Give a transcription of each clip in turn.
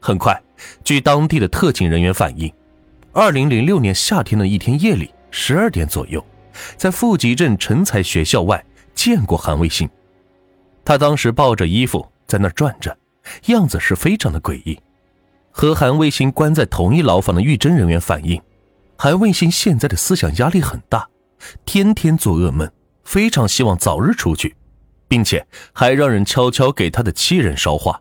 很快，据当地的特警人员反映，二零零六年夏天的一天夜里十二点左右，在富集镇成才学校外见过韩卫星。他当时抱着衣服在那转着，样子是非常的诡异。和韩卫星关在同一牢房的狱侦人员反映，韩卫星现在的思想压力很大，天天做噩梦，非常希望早日出去，并且还让人悄悄给他的妻人捎话。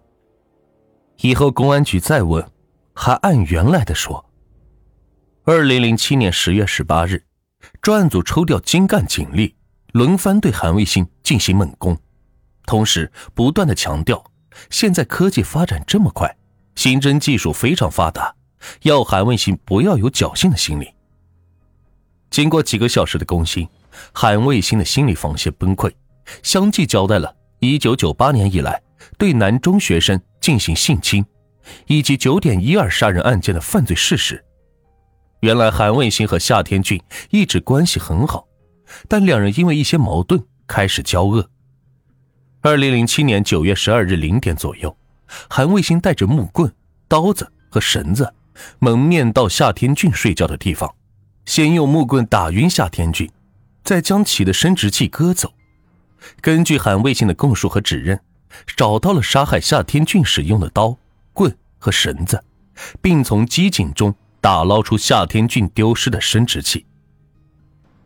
以后公安局再问，还按原来的说。二零零七年十月十八日，专案组抽调精干警力，轮番对韩卫星进行猛攻，同时不断的强调，现在科技发展这么快，刑侦技术非常发达，要韩卫星不要有侥幸的心理。经过几个小时的攻心，韩卫星的心理防线崩溃，相继交代了一九九八年以来。对男中学生进行性侵，以及九点一二杀人案件的犯罪事实。原来韩卫星和夏天俊一直关系很好，但两人因为一些矛盾开始交恶。二零零七年九月十二日零点左右，韩卫星带着木棍、刀子和绳子，蒙面到夏天俊睡觉的地方，先用木棍打晕夏天俊，再将其的生殖器割走。根据韩卫星的供述和指认。找到了杀害夏天俊使用的刀、棍和绳子，并从机井中打捞出夏天俊丢失的生殖器。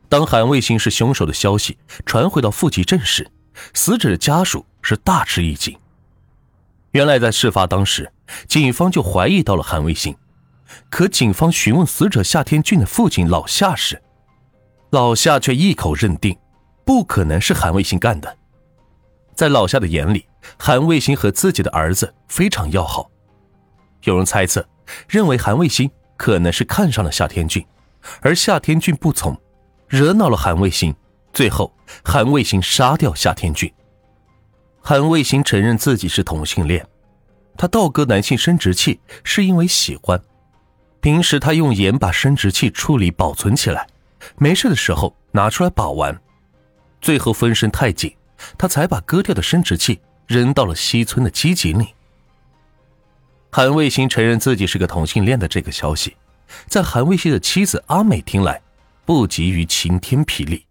当韩卫星是凶手的消息传回到富集镇时，死者的家属是大吃一惊。原来在事发当时，警方就怀疑到了韩卫星，可警方询问死者夏天俊的父亲老夏时，老夏却一口认定，不可能是韩卫星干的。在老夏的眼里，韩卫星和自己的儿子非常要好。有人猜测，认为韩卫星可能是看上了夏天俊，而夏天俊不从，惹恼了韩卫星。最后，韩卫星杀掉夏天俊。韩卫星承认自己是同性恋，他倒割男性生殖器是因为喜欢。平时他用盐把生殖器处理保存起来，没事的时候拿出来把玩。最后分身太紧。他才把割掉的生殖器扔到了西村的机井里。韩卫星承认自己是个同性恋的这个消息，在韩卫星的妻子阿美听来，不急于晴天霹雳。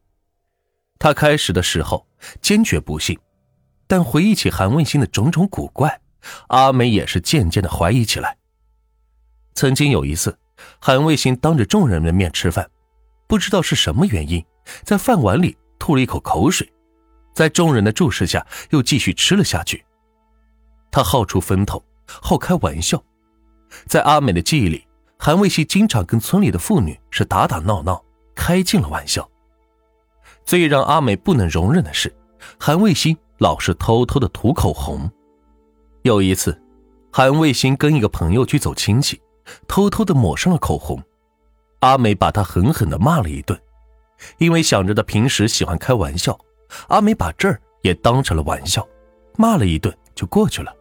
他开始的时候坚决不信，但回忆起韩卫星的种种古怪，阿美也是渐渐的怀疑起来。曾经有一次，韩卫星当着众人的面吃饭，不知道是什么原因，在饭碗里吐了一口口水。在众人的注视下，又继续吃了下去。他好出风头，好开玩笑。在阿美的记忆里，韩卫西经常跟村里的妇女是打打闹闹，开尽了玩笑。最让阿美不能容忍的是，韩卫星老是偷偷的涂口红。有一次，韩卫星跟一个朋友去走亲戚，偷偷的抹上了口红。阿美把他狠狠的骂了一顿，因为想着他平时喜欢开玩笑。阿美把这儿也当成了玩笑，骂了一顿就过去了。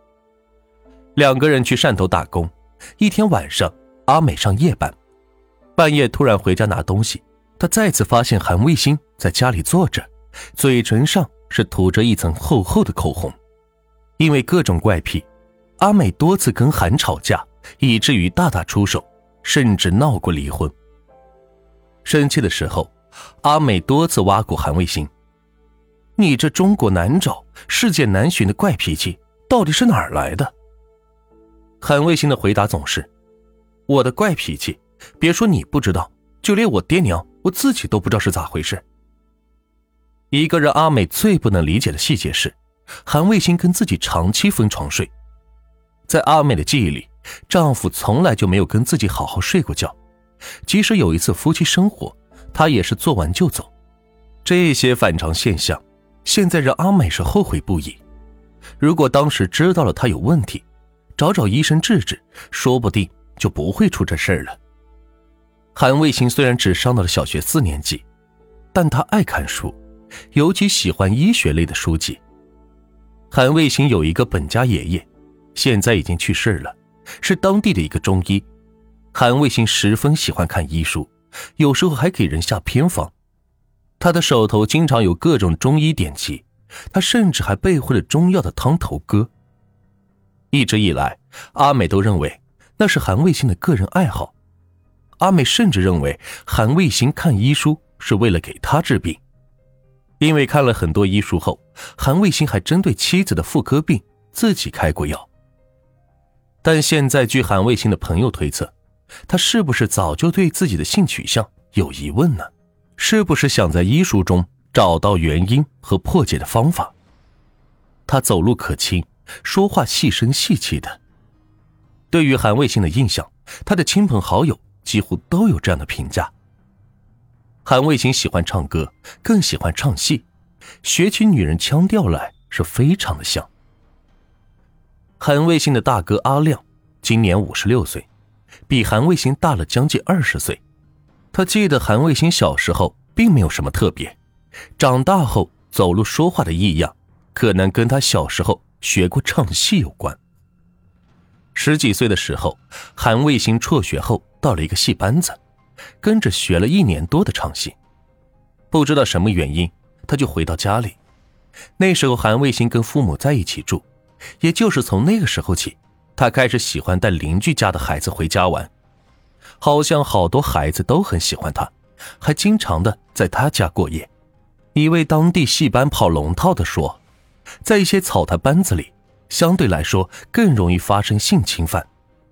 两个人去汕头打工，一天晚上，阿美上夜班，半夜突然回家拿东西，她再次发现韩卫星在家里坐着，嘴唇上是涂着一层厚厚的口红。因为各种怪癖，阿美多次跟韩吵架，以至于大打出手，甚至闹过离婚。生气的时候，阿美多次挖苦韩卫星。你这中国难找、世界难寻的怪脾气，到底是哪儿来的？韩卫星的回答总是：“我的怪脾气，别说你不知道，就连我爹娘，我自己都不知道是咋回事。”一个让阿美最不能理解的细节是，韩卫星跟自己长期分床睡，在阿美的记忆里，丈夫从来就没有跟自己好好睡过觉，即使有一次夫妻生活，他也是做完就走。这些反常现象。现在让阿美是后悔不已。如果当时知道了他有问题，找找医生治治，说不定就不会出这事儿了。韩卫星虽然只上到了小学四年级，但他爱看书，尤其喜欢医学类的书籍。韩卫星有一个本家爷爷，现在已经去世了，是当地的一个中医。韩卫星十分喜欢看医书，有时候还给人下偏方。他的手头经常有各种中医典籍，他甚至还背会了中药的汤头歌。一直以来，阿美都认为那是韩卫星的个人爱好。阿美甚至认为韩卫星看医书是为了给他治病，因为看了很多医书后，韩卫星还针对妻子的妇科病自己开过药。但现在，据韩卫星的朋友推测，他是不是早就对自己的性取向有疑问呢？是不是想在医书中找到原因和破解的方法？他走路可亲，说话细声细气的。对于韩卫星的印象，他的亲朋好友。几乎都有这样的评价。韩卫星喜欢唱歌，更喜欢唱戏，学起女人腔调来是非常的像。韩卫星的大哥阿亮今年五十六岁，比韩卫星大了将近二十岁。他记得韩卫星小时候并没有什么特别，长大后走路说话的异样，可能跟他小时候学过唱戏有关。十几岁的时候，韩卫星辍学后到了一个戏班子，跟着学了一年多的唱戏。不知道什么原因，他就回到家里。那时候韩卫星跟父母在一起住，也就是从那个时候起，他开始喜欢带邻居家的孩子回家玩。好像好多孩子都很喜欢他，还经常的在他家过夜。一位当地戏班跑龙套的说，在一些草台班子里。相对来说更容易发生性侵犯，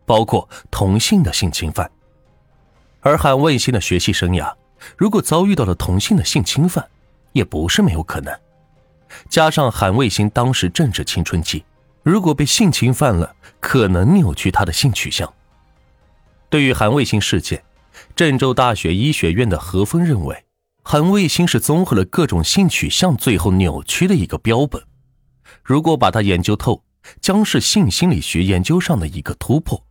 包括同性的性侵犯。而韩卫星的学习生涯，如果遭遇到了同性的性侵犯，也不是没有可能。加上韩卫星当时正值青春期，如果被性侵犯了，可能扭曲他的性取向。对于韩卫星事件，郑州大学医学院的何峰认为，韩卫星是综合了各种性取向最后扭曲的一个标本。如果把它研究透，将是性心理学研究上的一个突破。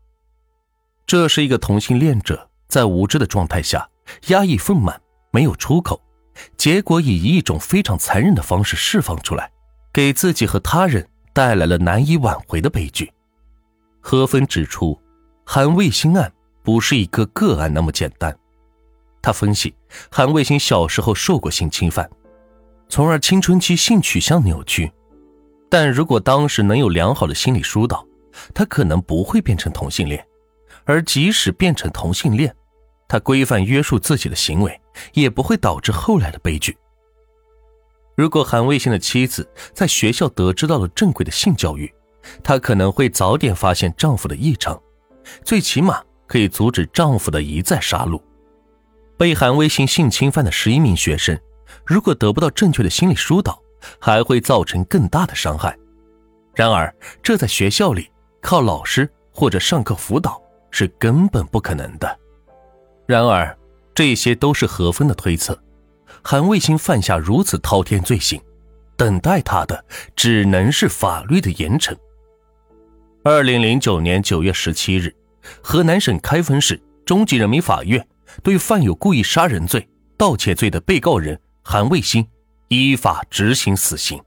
这是一个同性恋者在无知的状态下压抑愤满，没有出口，结果以一种非常残忍的方式释放出来，给自己和他人带来了难以挽回的悲剧。何芬指出，韩卫星案不是一个个案那么简单。他分析，韩卫星小时候受过性侵犯，从而青春期性取向扭曲。但如果当时能有良好的心理疏导，他可能不会变成同性恋；而即使变成同性恋，他规范约束自己的行为，也不会导致后来的悲剧。如果韩卫星的妻子在学校得知到了正规的性教育，她可能会早点发现丈夫的异常，最起码可以阻止丈夫的一再杀戮。被韩卫星性侵犯的十一名学生，如果得不到正确的心理疏导，还会造成更大的伤害。然而，这在学校里靠老师或者上课辅导是根本不可能的。然而，这些都是何峰的推测。韩卫星犯下如此滔天罪行，等待他的只能是法律的严惩。二零零九年九月十七日，河南省开封市中级人民法院对犯有故意杀人罪、盗窃罪的被告人韩卫星。依法执行死刑。